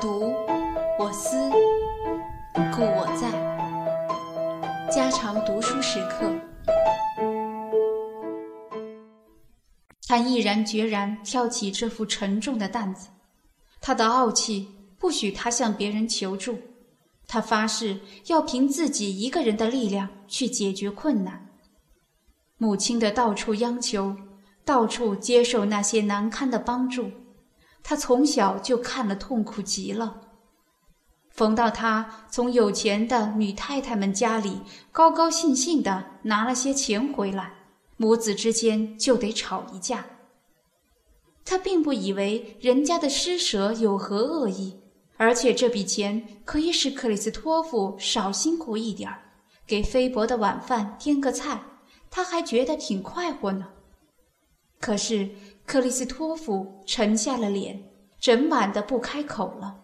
读，我思，故我在。家常读书时刻，他毅然决然挑起这副沉重的担子。他的傲气不许他向别人求助，他发誓要凭自己一个人的力量去解决困难。母亲的到处央求，到处接受那些难堪的帮助。他从小就看了痛苦极了。逢到他从有钱的女太太们家里高高兴兴的拿了些钱回来，母子之间就得吵一架。他并不以为人家的施舍有何恶意，而且这笔钱可以使克里斯托夫少辛苦一点儿，给菲伯的晚饭添个菜，他还觉得挺快活呢。可是。克里斯托夫沉下了脸，整晚的不开口了，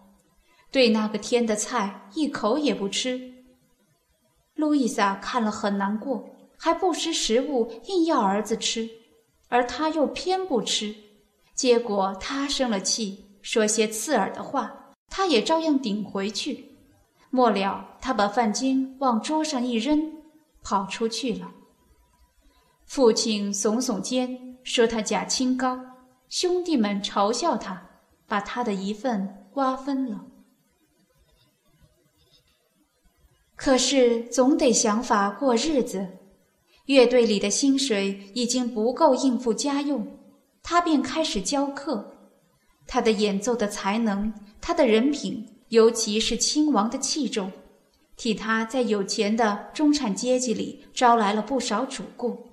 对那个天的菜一口也不吃。路易莎看了很难过，还不识时务，硬要儿子吃，而他又偏不吃，结果他生了气，说些刺耳的话，他也照样顶回去。末了，他把饭巾往桌上一扔，跑出去了。父亲耸耸肩。说他假清高，兄弟们嘲笑他，把他的一份瓜分了。可是总得想法过日子，乐队里的薪水已经不够应付家用，他便开始教课。他的演奏的才能，他的人品，尤其是亲王的器重，替他在有钱的中产阶级里招来了不少主顾。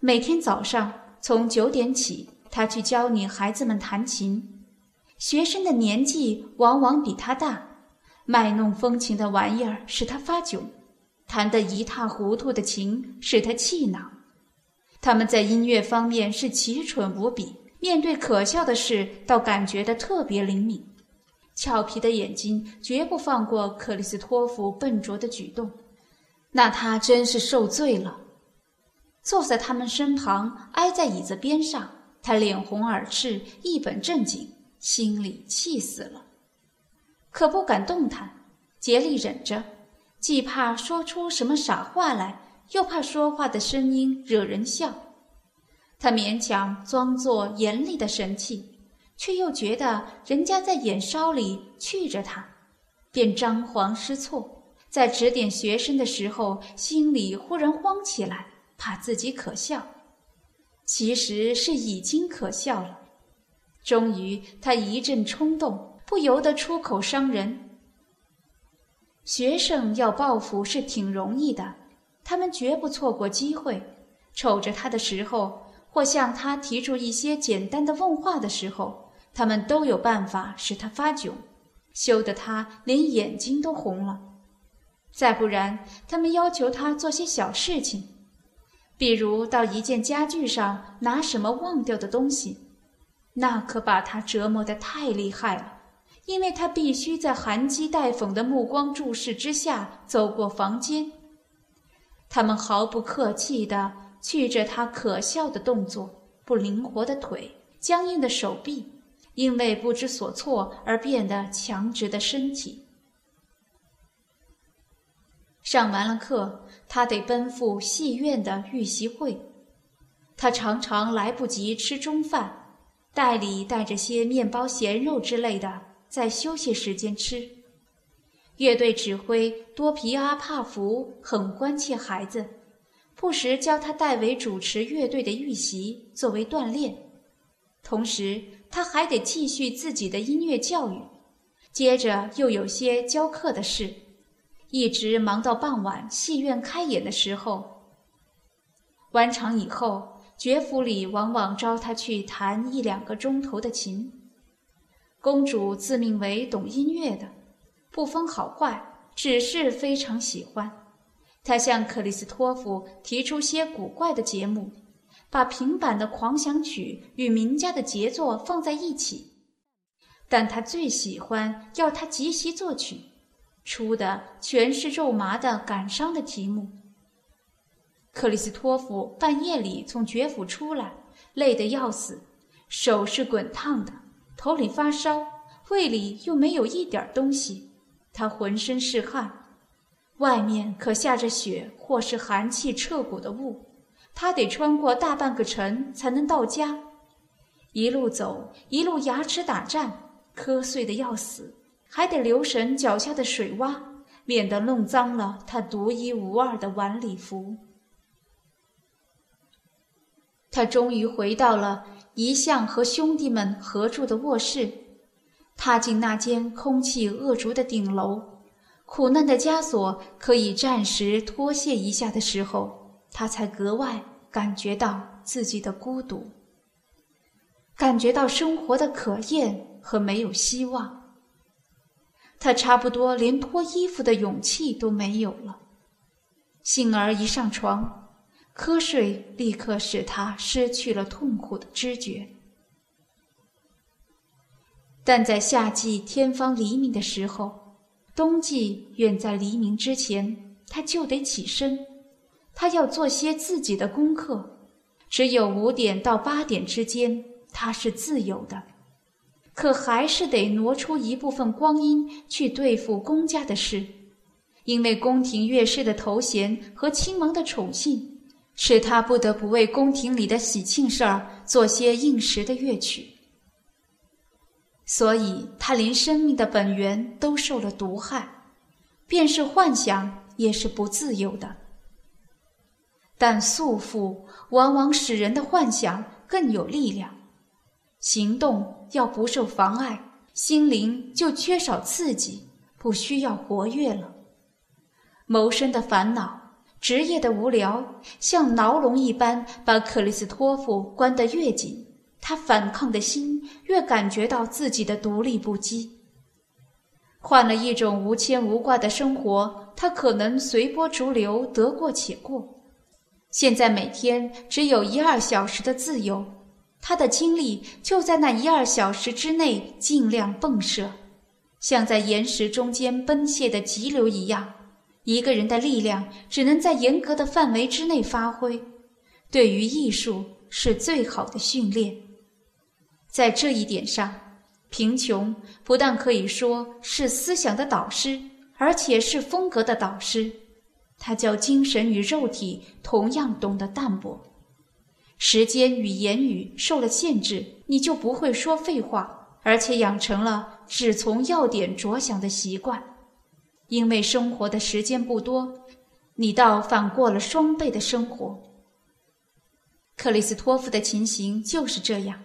每天早上。从九点起，他去教女孩子们弹琴。学生的年纪往往比他大，卖弄风情的玩意儿使他发窘，弹得一塌糊涂的琴使他气恼。他们在音乐方面是奇蠢无比，面对可笑的事倒感觉得特别灵敏。俏皮的眼睛绝不放过克里斯托夫笨拙的举动，那他真是受罪了。坐在他们身旁，挨在椅子边上，他脸红耳赤，一本正经，心里气死了，可不敢动弹，竭力忍着，既怕说出什么傻话来，又怕说话的声音惹人笑。他勉强装作严厉的神气，却又觉得人家在眼梢里觑着他，便张皇失措，在指点学生的时候，心里忽然慌起来。怕自己可笑，其实是已经可笑了。终于，他一阵冲动，不由得出口伤人。学生要报复是挺容易的，他们绝不错过机会。瞅着他的时候，或向他提出一些简单的问话的时候，他们都有办法使他发窘，羞得他连眼睛都红了。再不然，他们要求他做些小事情。比如到一件家具上拿什么忘掉的东西，那可把他折磨得太厉害了，因为他必须在含讥带讽的目光注视之下走过房间。他们毫不客气地去着他可笑的动作、不灵活的腿、僵硬的手臂，因为不知所措而变得强直的身体。上完了课。他得奔赴戏院的预习会，他常常来不及吃中饭，袋里带着些面包、咸肉之类的，在休息时间吃。乐队指挥多皮阿帕福很关切孩子，不时教他代为主持乐队的预习，作为锻炼。同时，他还得继续自己的音乐教育，接着又有些教课的事。一直忙到傍晚，戏院开演的时候。完场以后，爵府里往往招他去弹一两个钟头的琴。公主自命为懂音乐的，不分好坏，只是非常喜欢。她向克里斯托夫提出些古怪的节目，把平板的狂想曲与名家的杰作放在一起，但他最喜欢要他即席作曲。出的全是肉麻的感伤的题目。克里斯托夫半夜里从爵府出来，累得要死，手是滚烫的，头里发烧，胃里又没有一点东西，他浑身是汗，外面可下着雪或是寒气彻骨的雾，他得穿过大半个城才能到家，一路走一路牙齿打颤，瞌睡的要死，还得留神脚下的水洼，免得弄脏了他独一无二的晚礼服。他终于回到了一向和兄弟们合住的卧室，踏进那间空气恶浊的顶楼，苦难的枷锁可以暂时脱卸一下的时候，他才格外感觉到自己的孤独，感觉到生活的可厌和没有希望。他差不多连脱衣服的勇气都没有了，幸而一上床。瞌睡立刻使他失去了痛苦的知觉，但在夏季天方黎明的时候，冬季远在黎明之前，他就得起身，他要做些自己的功课。只有五点到八点之间，他是自由的，可还是得挪出一部分光阴去对付公家的事，因为宫廷乐师的头衔和亲王的宠幸。使他不得不为宫廷里的喜庆事儿做些应时的乐曲，所以他连生命的本源都受了毒害，便是幻想也是不自由的。但束缚往往使人的幻想更有力量，行动要不受妨碍，心灵就缺少刺激，不需要活跃了。谋生的烦恼。职业的无聊像牢笼一般，把克里斯托夫关得越紧，他反抗的心越感觉到自己的独立不羁。换了一种无牵无挂的生活，他可能随波逐流，得过且过。现在每天只有一二小时的自由，他的精力就在那一二小时之内尽量迸射，像在岩石中间奔泻的急流一样。一个人的力量只能在严格的范围之内发挥，对于艺术是最好的训练。在这一点上，贫穷不但可以说是思想的导师，而且是风格的导师。他教精神与肉体同样懂得淡泊。时间与言语受了限制，你就不会说废话，而且养成了只从要点着想的习惯。因为生活的时间不多，你倒反过了双倍的生活。克里斯托夫的情形就是这样，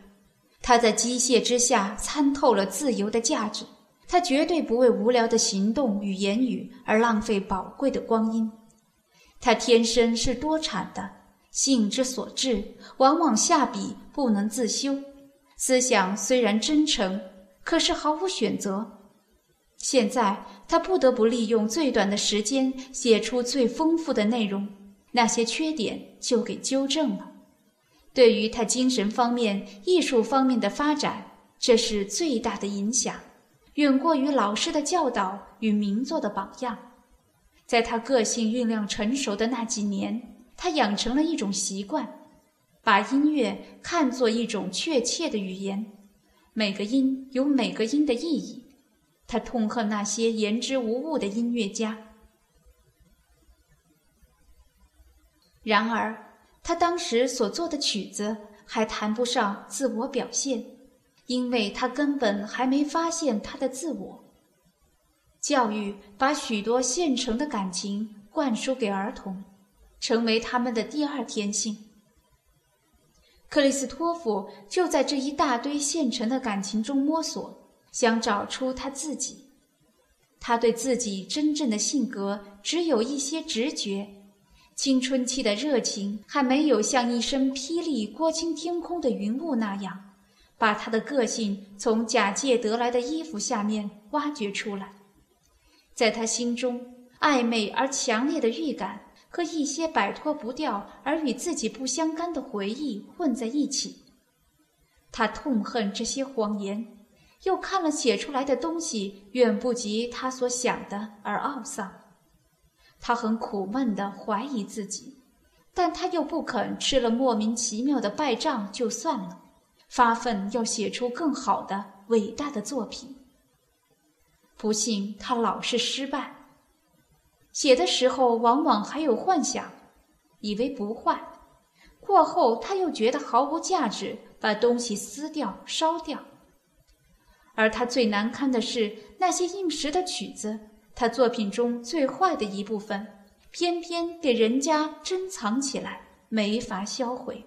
他在机械之下参透了自由的价值，他绝对不为无聊的行动与言语而浪费宝贵的光阴。他天生是多产的，性之所至，往往下笔不能自修，思想虽然真诚，可是毫无选择。现在他不得不利用最短的时间写出最丰富的内容，那些缺点就给纠正了。对于他精神方面、艺术方面的发展，这是最大的影响，远过于老师的教导与名作的榜样。在他个性酝酿成熟的那几年，他养成了一种习惯，把音乐看作一种确切的语言，每个音有每个音的意义。他痛恨那些言之无物的音乐家。然而，他当时所做的曲子还谈不上自我表现，因为他根本还没发现他的自我。教育把许多现成的感情灌输给儿童，成为他们的第二天性。克里斯托弗就在这一大堆现成的感情中摸索。想找出他自己，他对自己真正的性格只有一些直觉，青春期的热情还没有像一声霹雳过清天空的云雾那样，把他的个性从假借得来的衣服下面挖掘出来。在他心中，暧昧而强烈的预感和一些摆脱不掉而与自己不相干的回忆混在一起，他痛恨这些谎言。又看了写出来的东西，远不及他所想的而懊丧。他很苦闷地怀疑自己，但他又不肯吃了莫名其妙的败仗就算了，发奋要写出更好的伟大的作品。不幸他老是失败。写的时候往往还有幻想，以为不坏，过后他又觉得毫无价值，把东西撕掉烧掉。而他最难堪的是那些应时的曲子，他作品中最坏的一部分，偏偏给人家珍藏起来，没法销毁。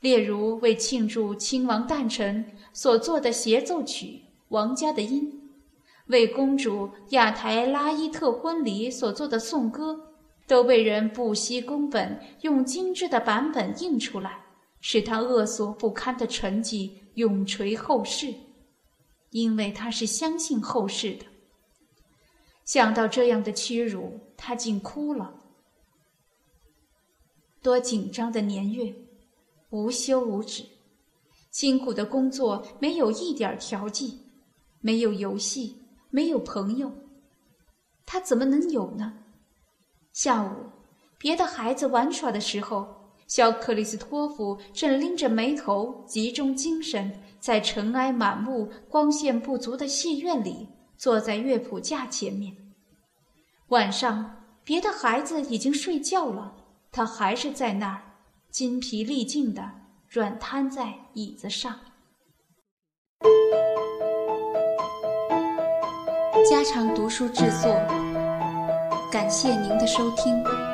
例如为庆祝亲王诞辰所做的协奏曲《王家的音》，为公主亚台拉伊特婚礼所做的颂歌，都被人不惜工本用精致的版本印出来，使他恶俗不堪的成绩永垂后世。因为他是相信后世的。想到这样的屈辱，他竟哭了。多紧张的年月！无休无止，辛苦的工作没有一点调剂，没有游戏，没有朋友，他怎么能有呢？下午，别的孩子玩耍的时候，小克里斯托夫正拎着眉头，集中精神，在尘埃满目、光线不足的戏院里，坐在乐谱架前面。晚上，别的孩子已经睡觉了，他还是在那儿。筋疲力尽的软瘫在椅子上。家常读书制作，感谢您的收听。